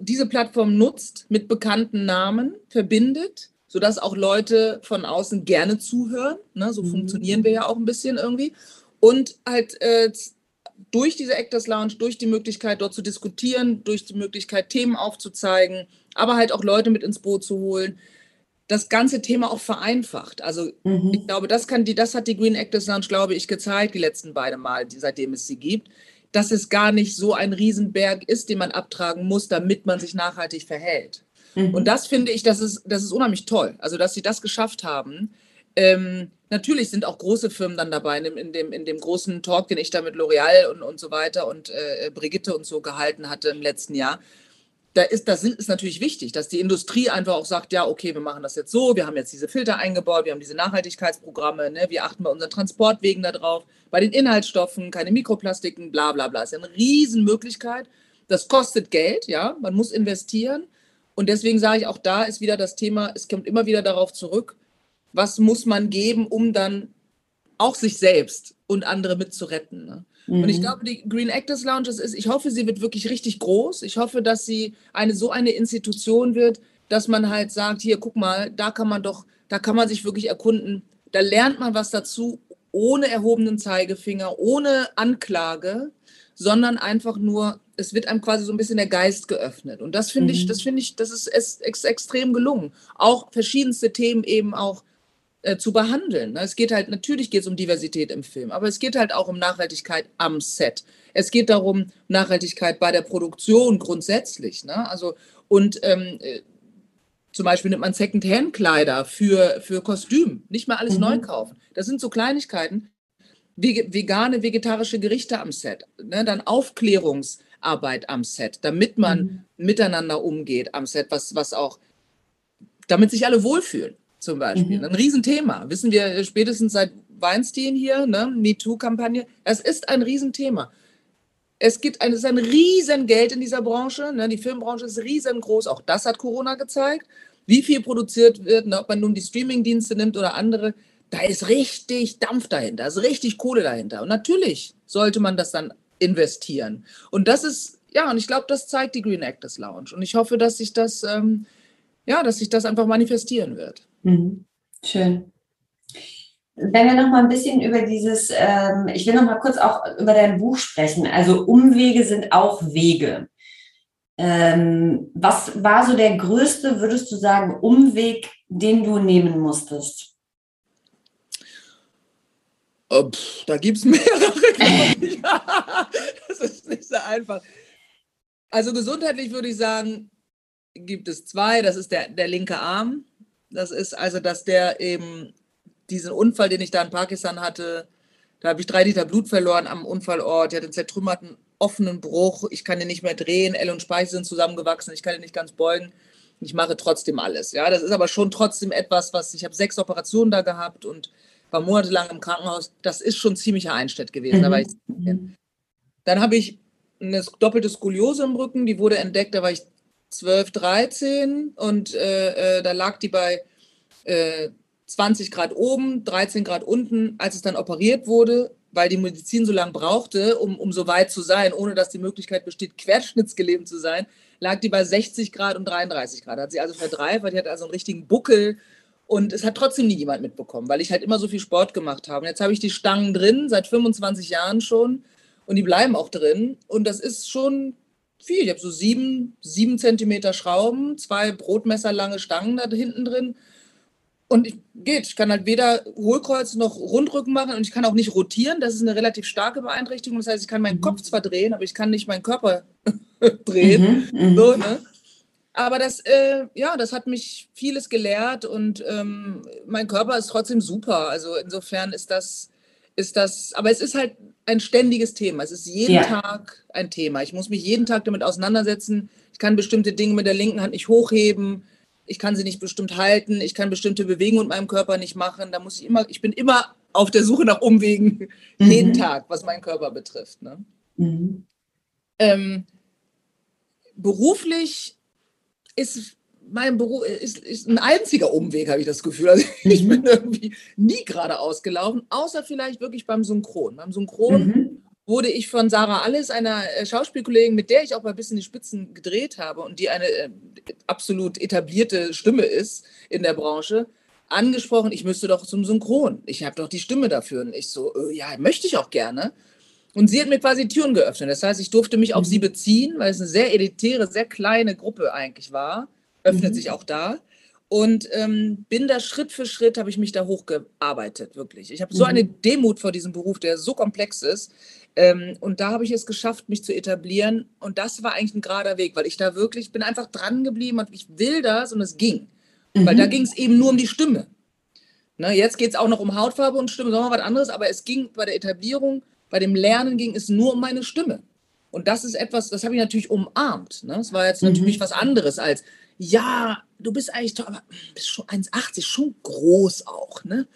diese Plattform nutzt, mit bekannten Namen verbindet sodass auch Leute von außen gerne zuhören. Ne? So mhm. funktionieren wir ja auch ein bisschen irgendwie. Und halt äh, durch diese Actors Lounge, durch die Möglichkeit, dort zu diskutieren, durch die Möglichkeit, Themen aufzuzeigen, aber halt auch Leute mit ins Boot zu holen, das ganze Thema auch vereinfacht. Also mhm. ich glaube, das kann die, das hat die Green Actors Lounge, glaube ich, gezeigt, die letzten beiden Mal, seitdem es sie gibt, dass es gar nicht so ein Riesenberg ist, den man abtragen muss, damit man sich nachhaltig verhält. Mhm. Und das finde ich, das ist, das ist unheimlich toll. Also, dass sie das geschafft haben. Ähm, natürlich sind auch große Firmen dann dabei, in dem, in dem, in dem großen Talk, den ich da mit L'Oreal und, und so weiter und äh, Brigitte und so gehalten hatte im letzten Jahr. Da ist, das ist natürlich wichtig, dass die Industrie einfach auch sagt, ja, okay, wir machen das jetzt so, wir haben jetzt diese Filter eingebaut, wir haben diese Nachhaltigkeitsprogramme, ne, wir achten bei unseren Transportwegen darauf, bei den Inhaltsstoffen, keine Mikroplastiken, bla bla bla. Das ist ja eine Riesenmöglichkeit. Das kostet Geld, ja, man muss investieren. Und deswegen sage ich, auch da ist wieder das Thema, es kommt immer wieder darauf zurück, was muss man geben, um dann auch sich selbst und andere mitzuretten. Ne? Mhm. Und ich mhm. glaube, die Green Actors Lounge ist, ich hoffe, sie wird wirklich richtig groß. Ich hoffe, dass sie eine so eine Institution wird, dass man halt sagt, hier, guck mal, da kann man doch, da kann man sich wirklich erkunden. Da lernt man was dazu, ohne erhobenen Zeigefinger, ohne Anklage, sondern einfach nur, es wird einem quasi so ein bisschen der Geist geöffnet. Und das finde mhm. ich, das finde ich, das ist, ist, ist, extrem gelungen. Auch verschiedenste Themen eben auch äh, zu behandeln. Es geht halt, natürlich geht es um Diversität im Film, aber es geht halt auch um Nachhaltigkeit am Set. Es geht darum, Nachhaltigkeit bei der Produktion grundsätzlich. Ne? Also, und ähm, äh, zum Beispiel nimmt man Second-Hand-Kleider für, für Kostüm, nicht mal alles mhm. neu kaufen. Das sind so Kleinigkeiten, vegane, vegetarische Gerichte am Set, ne? dann Aufklärungsarbeit am Set, damit man mhm. miteinander umgeht am Set, was, was auch, damit sich alle wohlfühlen, zum Beispiel. Mhm. Ein Riesenthema. Wissen wir spätestens seit Weinstein hier, ne? MeToo-Kampagne. Es ist ein Riesenthema. Es gibt ein, es ist ein Riesengeld in dieser Branche. Ne? Die Filmbranche ist riesengroß. Auch das hat Corona gezeigt. Wie viel produziert wird, ne? ob man nun die Streamingdienste nimmt oder andere da ist richtig Dampf dahinter, da ist richtig Kohle dahinter. Und natürlich sollte man das dann investieren. Und das ist, ja, und ich glaube, das zeigt die Green Actors Lounge. Und ich hoffe, dass sich das, ähm, ja, dass sich das einfach manifestieren wird. Mhm. Schön. Wenn wir noch mal ein bisschen über dieses, ähm, ich will noch mal kurz auch über dein Buch sprechen. Also Umwege sind auch Wege. Ähm, was war so der größte, würdest du sagen, Umweg, den du nehmen musstest? Oh, pff, da gibt es mehrere, das ist nicht so einfach. Also gesundheitlich würde ich sagen, gibt es zwei. Das ist der, der linke Arm. Das ist also, dass der eben diesen Unfall, den ich da in Pakistan hatte, da habe ich drei Liter Blut verloren am Unfallort. Ich hatte einen zertrümmerten offenen Bruch. Ich kann den nicht mehr drehen. L und Speiche sind zusammengewachsen. Ich kann den nicht ganz beugen. Ich mache trotzdem alles. Ja, das ist aber schon trotzdem etwas, was ich habe sechs Operationen da gehabt und war monatelang im Krankenhaus. Das ist schon ziemlicher Einschnitt gewesen. Mhm. Da ich, dann habe ich eine doppelte Skoliose im Rücken, die wurde entdeckt, da war ich 12, 13 und äh, äh, da lag die bei äh, 20 Grad oben, 13 Grad unten. Als es dann operiert wurde, weil die Medizin so lange brauchte, um, um so weit zu sein, ohne dass die Möglichkeit besteht, querschnittsgelähmt zu sein, lag die bei 60 Grad und 33 Grad. Hat sie also verdreifacht, die hatte also einen richtigen Buckel und es hat trotzdem nie jemand mitbekommen, weil ich halt immer so viel Sport gemacht habe. Und jetzt habe ich die Stangen drin, seit 25 Jahren schon. Und die bleiben auch drin. Und das ist schon viel. Ich habe so sieben, sieben Zentimeter Schrauben, zwei Brotmesserlange Stangen da hinten drin. Und ich, geht. Ich kann halt weder Hohlkreuz noch Rundrücken machen und ich kann auch nicht rotieren. Das ist eine relativ starke Beeinträchtigung. Das heißt, ich kann meinen mhm. Kopf zwar drehen, aber ich kann nicht meinen Körper drehen. Mhm, mhm. so, ne? Aber das, äh, ja, das hat mich vieles gelehrt und ähm, mein Körper ist trotzdem super. Also insofern ist das, ist das, aber es ist halt ein ständiges Thema. Es ist jeden ja. Tag ein Thema. Ich muss mich jeden Tag damit auseinandersetzen. Ich kann bestimmte Dinge mit der linken Hand nicht hochheben. Ich kann sie nicht bestimmt halten. Ich kann bestimmte Bewegungen mit meinem Körper nicht machen. Da muss ich immer, ich bin immer auf der Suche nach Umwegen mhm. jeden Tag, was meinen Körper betrifft. Ne? Mhm. Ähm, beruflich ist mein Beruf ist, ist ein einziger Umweg, habe ich das Gefühl. Also ich bin mhm. irgendwie nie geradeaus gelaufen, außer vielleicht wirklich beim Synchron. Beim Synchron mhm. wurde ich von Sarah Alles, einer äh, Schauspielkollegin, mit der ich auch mal ein bisschen die Spitzen gedreht habe und die eine äh, absolut etablierte Stimme ist in der Branche, angesprochen, ich müsste doch zum Synchron. Ich habe doch die Stimme dafür. Und ich so, äh, ja, möchte ich auch gerne. Und sie hat mir quasi Türen geöffnet. Das heißt, ich durfte mich auf sie mhm. beziehen, weil es eine sehr elitäre, sehr kleine Gruppe eigentlich war. Öffnet mhm. sich auch da. Und ähm, bin da Schritt für Schritt, habe ich mich da hochgearbeitet, wirklich. Ich habe so mhm. eine Demut vor diesem Beruf, der so komplex ist. Ähm, und da habe ich es geschafft, mich zu etablieren. Und das war eigentlich ein gerader Weg, weil ich da wirklich, bin einfach dran geblieben und ich will das und es ging. Mhm. Weil da ging es eben nur um die Stimme. Ne, jetzt geht es auch noch um Hautfarbe und Stimme, wir was anderes, aber es ging bei der Etablierung bei dem Lernen ging es nur um meine Stimme. Und das ist etwas, das habe ich natürlich umarmt. Ne? Das war jetzt mhm. natürlich was anderes als, ja, du bist eigentlich doch, aber bist schon 1,80, schon groß auch. Ne?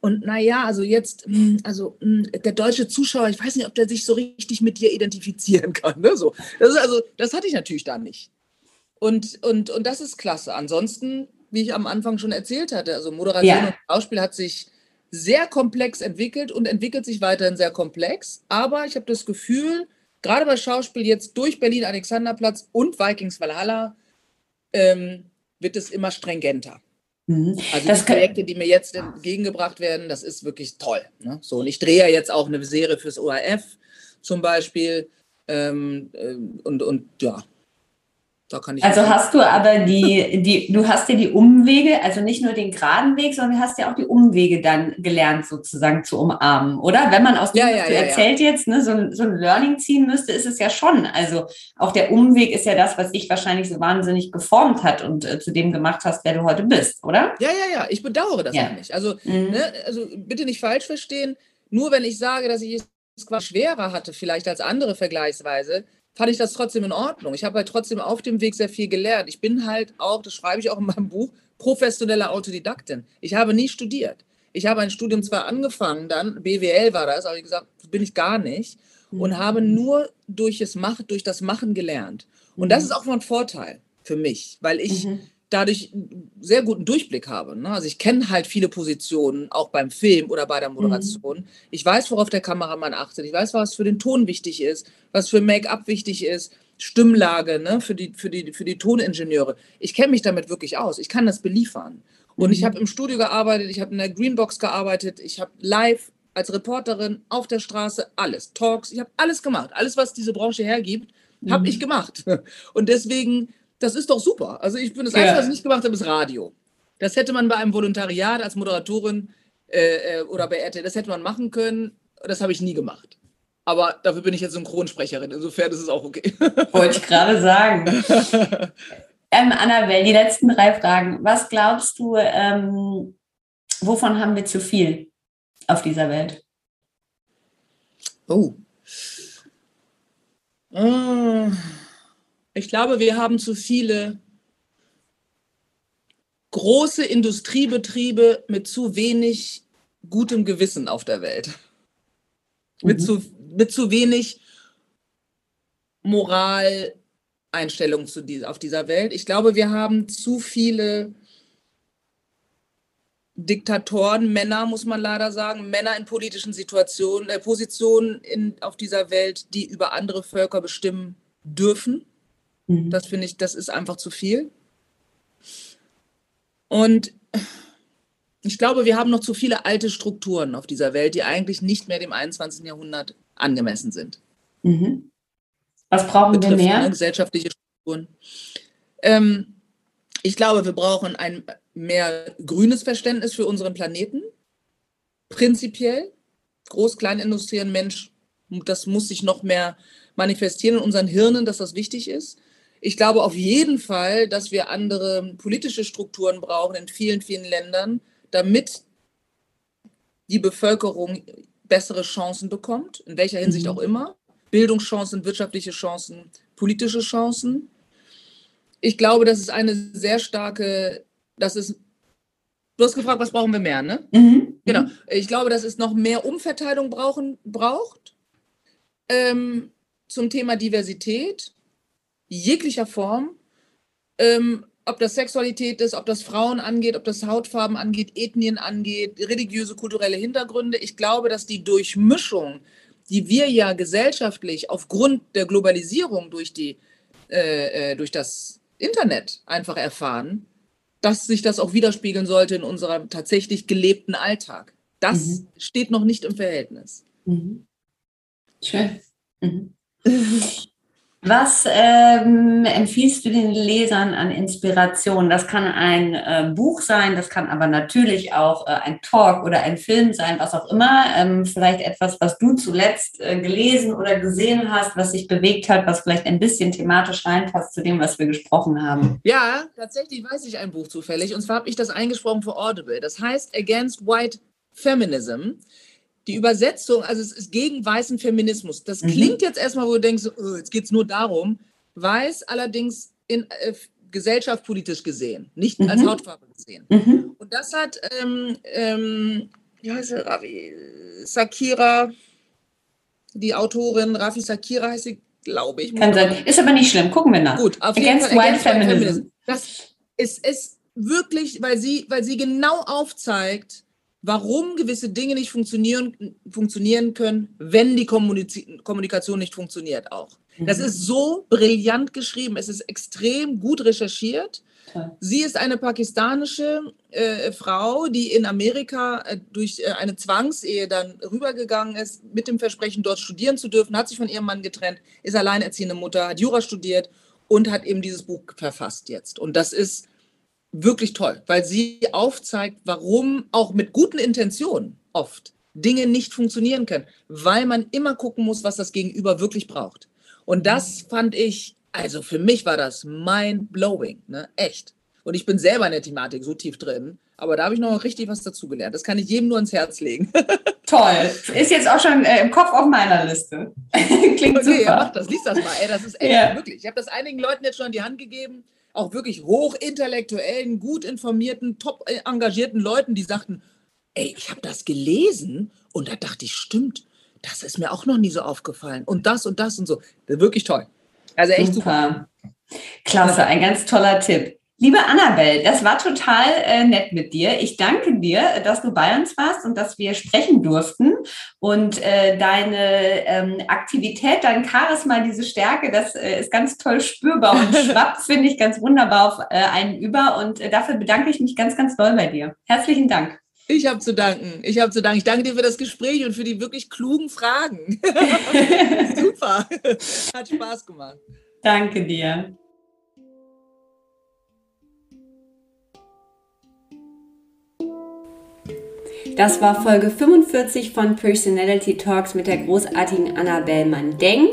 Und naja, also jetzt, hm, also hm, der deutsche Zuschauer, ich weiß nicht, ob der sich so richtig mit dir identifizieren kann. Ne? So, das ist also, das hatte ich natürlich da nicht. Und, und, und das ist klasse. Ansonsten wie ich am Anfang schon erzählt hatte. Also Moderation ja. und Schauspiel hat sich sehr komplex entwickelt und entwickelt sich weiterhin sehr komplex. Aber ich habe das Gefühl, gerade bei Schauspiel jetzt durch Berlin Alexanderplatz und Vikings Valhalla ähm, wird es immer stringenter. Mhm. Also das die Projekte, die mir jetzt entgegengebracht werden, das ist wirklich toll. Ne? So, und ich drehe ja jetzt auch eine Serie fürs ORF zum Beispiel. Ähm, äh, und, und ja, also hast du aber die, die, du hast ja die Umwege, also nicht nur den geraden Weg, sondern du hast ja auch die Umwege dann gelernt, sozusagen zu umarmen, oder? Wenn man aus dem, ja, was ja, du ja, erzählt jetzt, ne, so, ein, so ein Learning ziehen müsste, ist es ja schon. Also auch der Umweg ist ja das, was dich wahrscheinlich so wahnsinnig geformt hat und äh, zu dem gemacht hast, wer du heute bist, oder? Ja, ja, ja. Ich bedauere das ja. nicht. Also, mhm. ne, also bitte nicht falsch verstehen. Nur wenn ich sage, dass ich es quasi schwerer hatte, vielleicht als andere vergleichsweise, fand ich das trotzdem in Ordnung. Ich habe halt trotzdem auf dem Weg sehr viel gelernt. Ich bin halt auch, das schreibe ich auch in meinem Buch, professionelle Autodidaktin. Ich habe nie studiert. Ich habe ein Studium zwar angefangen, dann BWL war das, aber ich gesagt, bin ich gar nicht und mhm. habe nur durch das, Mach, durch das Machen gelernt. Und das mhm. ist auch mal ein Vorteil für mich, weil ich mhm dadurch einen sehr guten Durchblick habe. Ne? Also ich kenne halt viele Positionen, auch beim Film oder bei der Moderation. Mhm. Ich weiß, worauf der Kameramann achtet. Ich weiß, was für den Ton wichtig ist, was für Make-up wichtig ist, Stimmlage ne? für, die, für, die, für die Toningenieure. Ich kenne mich damit wirklich aus. Ich kann das beliefern. Und mhm. ich habe im Studio gearbeitet, ich habe in der Greenbox gearbeitet, ich habe live als Reporterin auf der Straße alles, Talks, ich habe alles gemacht. Alles, was diese Branche hergibt, habe mhm. ich gemacht. Und deswegen das ist doch super. Also ich bin das Einzige, was ich nicht gemacht habe, ist Radio. Das hätte man bei einem Volontariat als Moderatorin äh, äh oder bei RTL, das hätte man machen können. Das habe ich nie gemacht. Aber dafür bin ich jetzt Synchronsprecherin. Insofern ist es auch okay. Wollte ich gerade sagen. ähm, Annabelle, die letzten drei Fragen. Was glaubst du, ähm, wovon haben wir zu viel auf dieser Welt? Oh. Mmh. Ich glaube, wir haben zu viele große Industriebetriebe mit zu wenig gutem Gewissen auf der Welt. Mhm. Mit, zu, mit zu wenig Moraleinstellung zu die, auf dieser Welt. Ich glaube, wir haben zu viele Diktatoren, Männer, muss man leider sagen, Männer in politischen Situationen, äh, Positionen in, auf dieser Welt, die über andere Völker bestimmen dürfen. Mhm. Das finde ich, das ist einfach zu viel. Und ich glaube, wir haben noch zu viele alte Strukturen auf dieser Welt, die eigentlich nicht mehr dem 21. Jahrhundert angemessen sind. Mhm. Was brauchen wir mehr? Gesellschaftliche Strukturen. Ähm, ich glaube, wir brauchen ein mehr grünes Verständnis für unseren Planeten. Prinzipiell. Groß-Kleinindustrie, ein Mensch, das muss sich noch mehr manifestieren in unseren Hirnen, dass das wichtig ist. Ich glaube auf jeden Fall, dass wir andere politische Strukturen brauchen in vielen, vielen Ländern, damit die Bevölkerung bessere Chancen bekommt, in welcher Hinsicht mhm. auch immer. Bildungschancen, wirtschaftliche Chancen, politische Chancen. Ich glaube, das ist eine sehr starke, das ist, du hast gefragt, was brauchen wir mehr, ne? Mhm. Genau. Ich glaube, dass es noch mehr Umverteilung brauchen, braucht ähm, zum Thema Diversität jeglicher Form, ähm, ob das Sexualität ist, ob das Frauen angeht, ob das Hautfarben angeht, Ethnien angeht, religiöse, kulturelle Hintergründe. Ich glaube, dass die Durchmischung, die wir ja gesellschaftlich aufgrund der Globalisierung durch, die, äh, äh durch das Internet einfach erfahren, dass sich das auch widerspiegeln sollte in unserem tatsächlich gelebten Alltag. Das mhm. steht noch nicht im Verhältnis. Mhm. Schön. Mhm. Was ähm, empfiehlst du den Lesern an Inspiration? Das kann ein äh, Buch sein, das kann aber natürlich auch äh, ein Talk oder ein Film sein, was auch immer. Ähm, vielleicht etwas, was du zuletzt äh, gelesen oder gesehen hast, was sich bewegt hat, was vielleicht ein bisschen thematisch reinpasst zu dem, was wir gesprochen haben. Ja, tatsächlich weiß ich ein Buch zufällig. Und zwar habe ich das eingesprochen für Audible. Das heißt Against White Feminism die Übersetzung, also es ist gegen weißen Feminismus. Das mhm. klingt jetzt erstmal, wo du denkst, oh, jetzt geht es nur darum. Weiß allerdings in äh, gesellschaftspolitisch gesehen, nicht mhm. als Hautfarbe gesehen. Mhm. Und das hat, ähm, ähm, wie heißt sie, Ravi, Sakira, die Autorin, Rafi Sakira heißt sie, glaube ich. Kann sein. Ist aber nicht schlimm. Gucken wir nach. Gut, auf Against jeden Fall. White Feminism. Feminism. Das ist, ist wirklich, weil sie, weil sie genau aufzeigt, warum gewisse Dinge nicht funktionieren, funktionieren können, wenn die Kommunikation nicht funktioniert auch. Das mhm. ist so brillant geschrieben, es ist extrem gut recherchiert. Sie ist eine pakistanische äh, Frau, die in Amerika äh, durch äh, eine Zwangsehe dann rübergegangen ist, mit dem Versprechen, dort studieren zu dürfen, hat sich von ihrem Mann getrennt, ist alleinerziehende Mutter, hat Jura studiert und hat eben dieses Buch verfasst jetzt. Und das ist wirklich toll, weil sie aufzeigt, warum auch mit guten Intentionen oft Dinge nicht funktionieren können, weil man immer gucken muss, was das Gegenüber wirklich braucht. Und das fand ich, also für mich war das mind-blowing, ne? echt. Und ich bin selber in der Thematik so tief drin, aber da habe ich noch richtig was dazugelernt. Das kann ich jedem nur ans Herz legen. Toll. Ist jetzt auch schon äh, im Kopf auf meiner Liste. Klingt okay, super. Ja, mach das, lies das mal. Ey, das ist echt ja. wirklich. Ich habe das einigen Leuten jetzt schon in die Hand gegeben auch wirklich hochintellektuellen, gut informierten, top engagierten Leuten, die sagten, ey, ich habe das gelesen und da dachte ich, stimmt, das ist mir auch noch nie so aufgefallen und das und das und so. Wirklich toll. Also echt super. super. Klasse, ein ganz toller Tipp. Liebe Annabelle, das war total äh, nett mit dir. Ich danke dir, dass du bei uns warst und dass wir sprechen durften. Und äh, deine ähm, Aktivität, dein Charisma, diese Stärke, das äh, ist ganz toll spürbar und schwappt, finde ich, ganz wunderbar auf äh, einen über. Und äh, dafür bedanke ich mich ganz, ganz doll bei dir. Herzlichen Dank. Ich habe zu danken. Ich habe zu danken. Ich danke dir für das Gespräch und für die wirklich klugen Fragen. Super. Hat Spaß gemacht. Danke dir. Das war Folge 45 von Personality Talks mit der großartigen Annabelle Mandeng.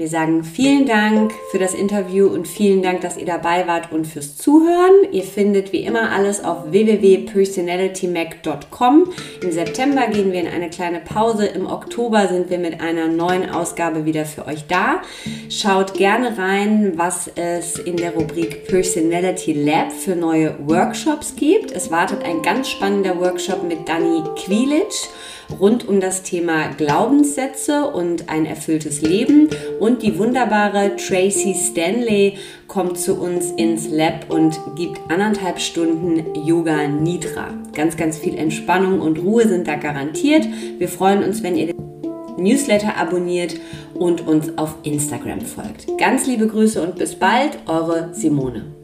Wir sagen vielen Dank für das Interview und vielen Dank, dass ihr dabei wart und fürs Zuhören. Ihr findet wie immer alles auf www.personalitymac.com. Im September gehen wir in eine kleine Pause. Im Oktober sind wir mit einer neuen Ausgabe wieder für euch da. Schaut gerne rein, was es in der Rubrik Personality Lab für neue Workshops gibt. Es wartet ein ganz spannender Workshop mit Dani Quilic rund um das Thema Glaubenssätze und ein erfülltes Leben. Und die wunderbare Tracy Stanley kommt zu uns ins Lab und gibt anderthalb Stunden Yoga Nidra. Ganz, ganz viel Entspannung und Ruhe sind da garantiert. Wir freuen uns, wenn ihr den Newsletter abonniert und uns auf Instagram folgt. Ganz liebe Grüße und bis bald, eure Simone.